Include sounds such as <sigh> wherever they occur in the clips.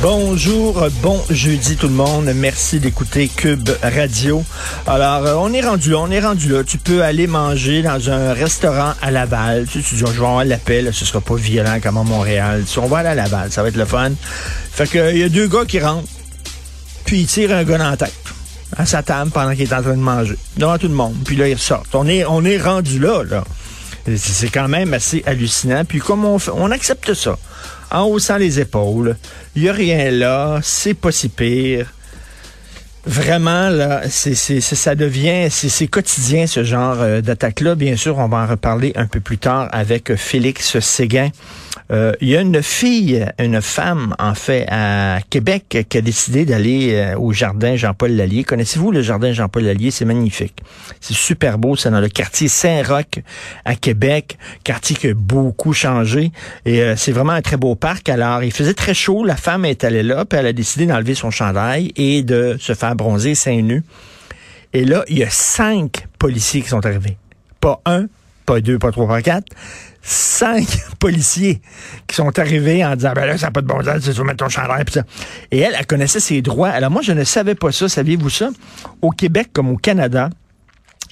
Bonjour, bon jeudi tout le monde. Merci d'écouter Cube Radio. Alors, euh, on est rendu là, on est rendu là. Tu peux aller manger dans un restaurant à Laval. Tu, tu dis, je vais avoir l'appel, ce sera pas violent comme à Montréal. On va aller à Laval, ça va être le fun. Fait que, il y a deux gars qui rentrent, puis ils tirent un gars dans tête à sa table pendant qu'il est en train de manger, devant tout le monde. Puis là, ils ressortent. On est, on est rendu là, là. C'est quand même assez hallucinant. Puis comme on fait, on accepte ça, en haussant les épaules, il a rien là, c'est pas si pire. Vraiment, là, c'est, ça devient, c'est, quotidien ce genre euh, d'attaque-là. Bien sûr, on va en reparler un peu plus tard avec Félix Séguin. Euh, Il y a une fille, une femme, en fait, à Québec, qui a décidé d'aller euh, au jardin Jean-Paul Lallier. Connaissez-vous le jardin Jean-Paul Lallier? C'est magnifique. C'est super beau. C'est dans le quartier Saint-Roch à Québec. Quartier qui a beaucoup changé. Et euh, c'est vraiment un très beau parc. Alors, il faisait très chaud. La femme est allée là, puis elle a décidé d'enlever son chandail et de se faire bronzer seins nus. Et là, il y a cinq policiers qui sont arrivés. Pas un, pas deux, pas trois, pas quatre. Cinq <laughs> policiers qui sont arrivés en disant, ben là, ça n'a pas de bon sens, tu mettre ton chandail, ça. Et elle, elle connaissait ses droits. Alors moi, je ne savais pas ça. Saviez-vous ça? Au Québec comme au Canada,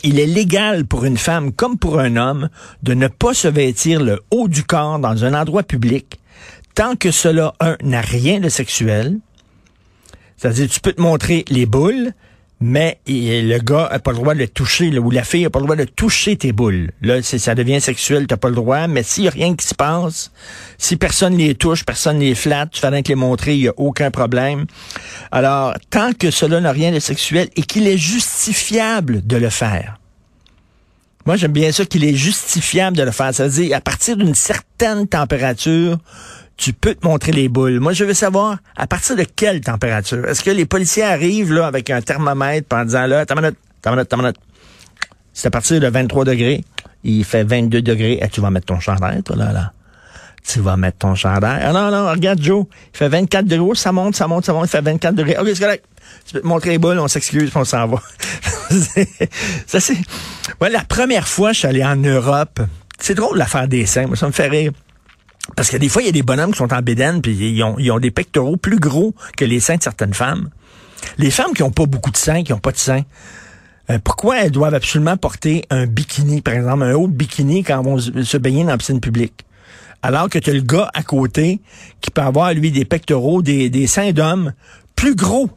il est légal pour une femme comme pour un homme de ne pas se vêtir le haut du corps dans un endroit public tant que cela, un, n'a rien de sexuel. C'est-à-dire, tu peux te montrer les boules, mais le gars a pas le droit de le toucher, ou la fille a pas le droit de toucher tes boules. Là, ça devient sexuel, t'as pas le droit, mais s'il y a rien qui se passe, si personne les touche, personne les flatte, tu fais rien les montrer, il y a aucun problème. Alors, tant que cela n'a rien de sexuel et qu'il est justifiable de le faire. Moi, j'aime bien ça qu'il est justifiable de le faire. Ça veut dire, à partir d'une certaine température, tu peux te montrer les boules. Moi, je veux savoir, à partir de quelle température? Est-ce que les policiers arrivent là avec un thermomètre en disant là, ta minute, ta minute, ta minute. C'est à partir de 23 degrés. Il fait 22 degrés. Et tu vas mettre ton chandail, toi, là. Tu vas mettre ton chandail. Ah non, non, regarde, Joe. Il fait 24 degrés. Ça monte, ça monte, ça monte. Il fait 24 degrés. OK, c'est correct. Tu peux te montrer les boules, on s'excuse, on s'en va. <laughs> ça, c'est... Ouais, la première fois, je suis allé en Europe. C'est drôle l'affaire des seins. Moi, ça me fait rire. Parce que des fois, il y a des bonhommes qui sont en bédaine, puis ils ont, ils ont des pectoraux plus gros que les seins de certaines femmes. Les femmes qui ont pas beaucoup de seins, qui ont pas de seins, euh, pourquoi elles doivent absolument porter un bikini, par exemple, un haut de bikini quand elles vont se se baigner dans la piscine publique? Alors que tu as le gars à côté qui peut avoir, lui, des pectoraux, des, des seins d'homme plus gros.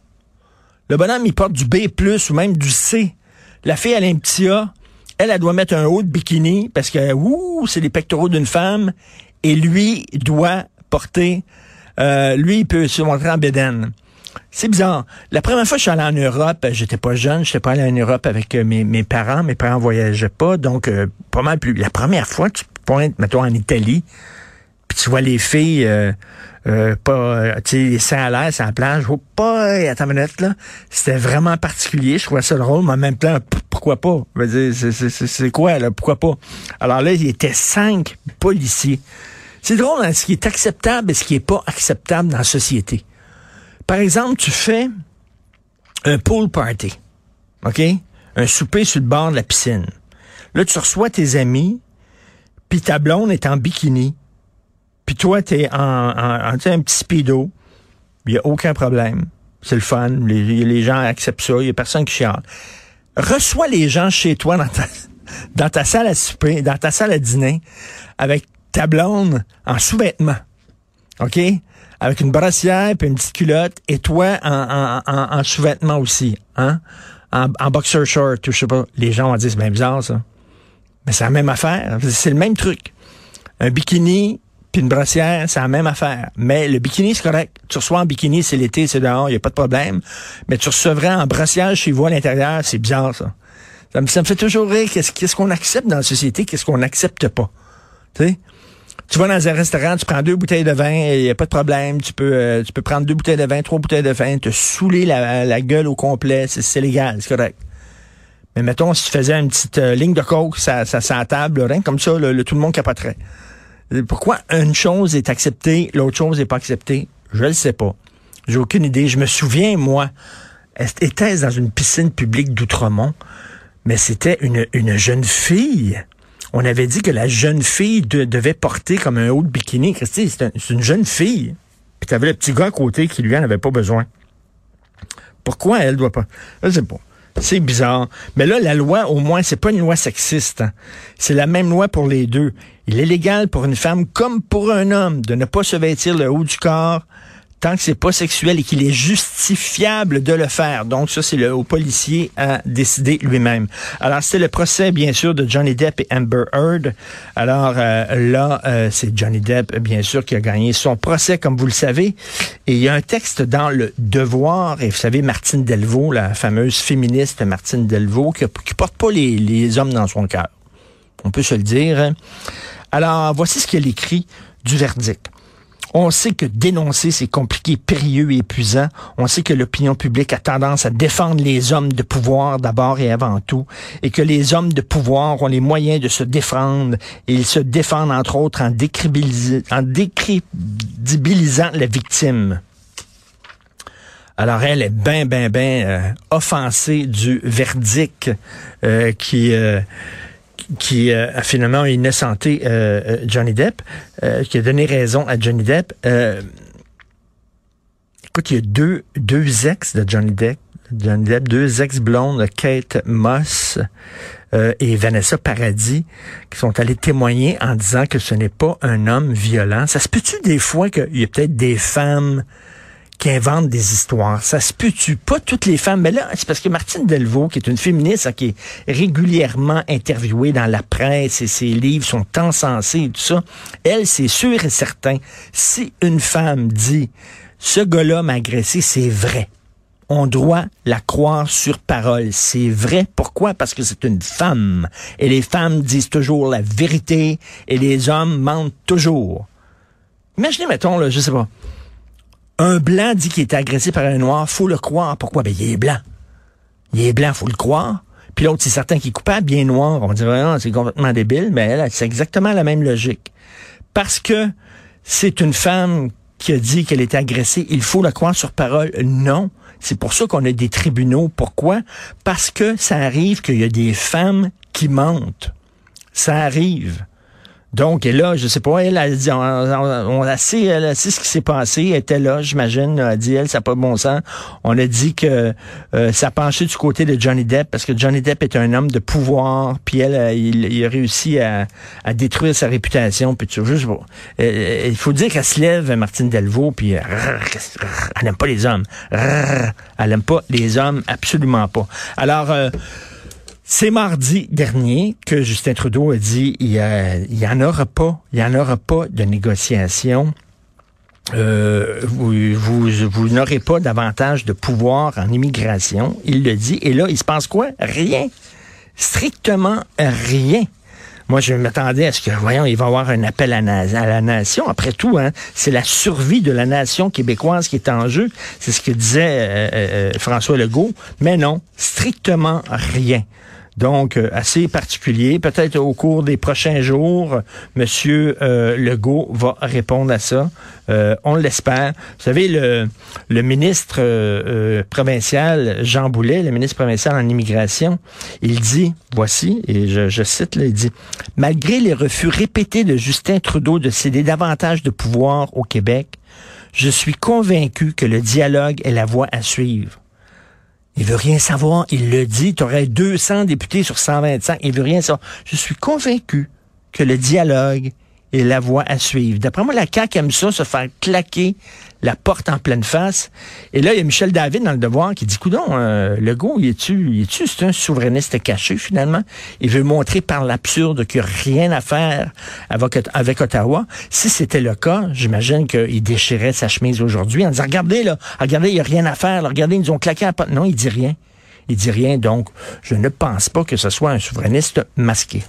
Le bonhomme, il porte du B+, ou même du C. La fille, elle a un petit A. Elle, elle doit mettre un haut de bikini parce que, ouh, c'est les pectoraux d'une femme. Et lui doit porter, euh, lui, il peut se montrer en bédaine. C'est bizarre. La première fois que je suis allé en Europe, j'étais pas jeune, j'étais pas allé en Europe avec euh, mes, mes parents. Mes parents voyageaient pas, donc euh, pas mal plus. La première fois, tu pointes, mettons, en Italie, puis tu vois les filles euh, euh, pas euh, tu sais à l'air la plage oh, pas attends une minute là c'était vraiment particulier je trouvais ça drôle mais en même temps pourquoi pas? Je veux dire, c'est quoi là? Pourquoi pas? Alors là il y était cinq policiers c'est drôle hein, ce qui est acceptable et ce qui est pas acceptable dans la société par exemple tu fais un pool party ok? Un souper sur le bord de la piscine là tu reçois tes amis puis ta blonde est en bikini puis toi, t'es en, en, un petit speedo. Il n'y a aucun problème. C'est le fun. Les, les gens acceptent ça. Il n'y a personne qui chiale. Reçois les gens chez toi dans ta, <laughs> dans ta salle à souper, dans ta salle à dîner, avec ta blonde en sous-vêtements. OK? Avec une brassière puis une petite culotte, et toi en, en, en, en sous-vêtements aussi. Hein? En, en boxer short, ou je sais pas. Les gens vont dire, c'est bien bizarre, ça. Mais c'est la même affaire. C'est le même truc. Un bikini, puis une brossière, c'est la même affaire. Mais le bikini, c'est correct. Tu reçois en bikini, c'est l'été, c'est dehors, il n'y a pas de problème. Mais tu recevrais en brossière chez vous à l'intérieur, c'est bizarre, ça. Ça me, ça fait toujours rire. Qu'est-ce qu'est-ce qu'on accepte dans la société, qu'est-ce qu'on n'accepte pas? Tu sais? Tu vas dans un restaurant, tu prends deux bouteilles de vin, il n'y a pas de problème. Tu peux, euh, tu peux prendre deux bouteilles de vin, trois bouteilles de vin, te saouler la, gueule au complet, c'est légal, c'est correct. Mais mettons, si tu faisais une petite euh, ligne de coke, ça, ça, ça table, rien comme ça, le, tout le monde capoterait. Pourquoi une chose est acceptée, l'autre chose n'est pas acceptée? Je ne sais pas. J'ai aucune idée. Je me souviens, moi, était dans une piscine publique d'Outremont, mais c'était une, une jeune fille. On avait dit que la jeune fille devait porter comme un haut de bikini. Christy, c'est une jeune fille. Puis tu avais le petit gars à côté qui, lui, en avait pas besoin. Pourquoi elle doit pas? Je sais pas. C'est bizarre. Mais là, la loi, au moins, c'est pas une loi sexiste. Hein. C'est la même loi pour les deux. Il est légal pour une femme comme pour un homme de ne pas se vêtir le haut du corps tant que c'est pas sexuel et qu'il est justifiable de le faire. Donc ça, c'est le haut policier à décider lui-même. Alors c'est le procès, bien sûr, de Johnny Depp et Amber Heard. Alors euh, là, euh, c'est Johnny Depp, bien sûr, qui a gagné son procès, comme vous le savez. Et il y a un texte dans le Devoir, et vous savez, Martine Delvaux, la fameuse féministe Martine Delvaux, qui, qui porte pas les, les hommes dans son cœur. On peut se le dire. Alors, voici ce qu'elle écrit du verdict. On sait que dénoncer, c'est compliqué, périlleux et épuisant. On sait que l'opinion publique a tendance à défendre les hommes de pouvoir d'abord et avant tout, et que les hommes de pouvoir ont les moyens de se défendre, et ils se défendent entre autres en, décrédibilisant la victime. Alors elle est bien, bien, bien offensée du verdict euh, qui... Euh, qui euh, a finalement innocenté euh, euh, Johnny Depp, qui a donné raison à Johnny Depp. écoute, il y a deux, deux ex de Johnny Depp, Johnny Depp, deux ex-blondes, Kate Moss et Vanessa Paradis, qui sont allées témoigner en disant que ce n'est pas un homme violent. Ça se peut-tu des fois qu'il y a peut-être des femmes qui inventent des histoires. Ça se peut-tu? Pas toutes les femmes, mais là, c'est parce que Martine Delvaux, qui est une féministe, hein, qui est régulièrement interviewée dans la presse et ses livres sont encensés et tout ça, elle, c'est sûr et certain, si une femme dit, ce gars-là m'a agressé, c'est vrai on doit la croire sur parole. C'est vrai. Pourquoi? Parce que c'est une femme. Et les femmes disent toujours la vérité et les hommes mentent toujours. Imaginez, mettons, là, je sais pas, un blanc dit qu'il est agressé par un noir, faut le croire. Pourquoi? Ben, il est blanc. Il est blanc, faut le croire. Puis l'autre, c'est certain qu'il est coupable, bien noir. On dit, vraiment, c'est complètement débile, mais elle, c'est exactement la même logique. Parce que c'est une femme qui a dit qu'elle était agressée, il faut la croire sur parole. Non. C'est pour ça qu'on a des tribunaux. Pourquoi? Parce que ça arrive qu'il y a des femmes qui mentent. Ça arrive. Donc, et là, je sais pas, elle a dit, on, a sait, elle ce qui s'est passé, elle était là, j'imagine, a dit, elle, ça n'a pas bon sens. On a dit que euh, ça penchait du côté de Johnny Depp, parce que Johnny Depp est un homme de pouvoir, puis elle, euh, il, a réussi à, détruire sa réputation, puis tu juste, euh, il faut dire qu'elle se lève, Martine Delvaux, puis elle n'aime pas les hommes. Elle n'aime pas les hommes, absolument pas. Alors, c'est mardi dernier que Justin Trudeau a dit il y, en aura pas, il y en aura pas de négociation. Euh, vous, vous, n'aurez pas davantage de pouvoir en immigration. Il le dit. Et là, il se passe quoi? Rien. Strictement rien. Moi, je m'attendais à ce que, voyons, il va y avoir un appel à, la nation. Après tout, hein, c'est la survie de la nation québécoise qui est en jeu. C'est ce que disait euh, euh, François Legault. Mais non, strictement rien. Donc, euh, assez particulier. Peut-être au cours des prochains jours, Monsieur euh, Legault va répondre à ça. Euh, on l'espère. Vous savez, le, ministre provincial, Jean Boulet, le ministre provincial en immigration, il dit, voici, et je, je cite, là, il dit, malgré les refus répétés de Justin Trudeau de céder davantage de pouvoir au Québec, je suis convaincu que le dialogue est la voie à suivre. Il veut rien savoir. Il le dit. Tu aurais 200 députés sur 125. Il veut rien savoir. Je suis convaincu que le dialogue est la voie à suivre. D'après moi, la CAQ aime ça, se faire claquer la porte en pleine face. Et là, il y a Michel David dans le devoir qui dit, coudon, euh, le go, il est-tu, est-tu, c'est un souverainiste caché finalement? Il veut montrer par l'absurde qu'il n'y a rien à faire avec, avec Ottawa. Si c'était le cas, j'imagine qu'il déchirait sa chemise aujourd'hui en disant, regardez là, regardez, il n'y a rien à faire, regardez, ils nous ont claqué la porte. Non, il dit rien. Il dit rien, donc je ne pense pas que ce soit un souverainiste masqué.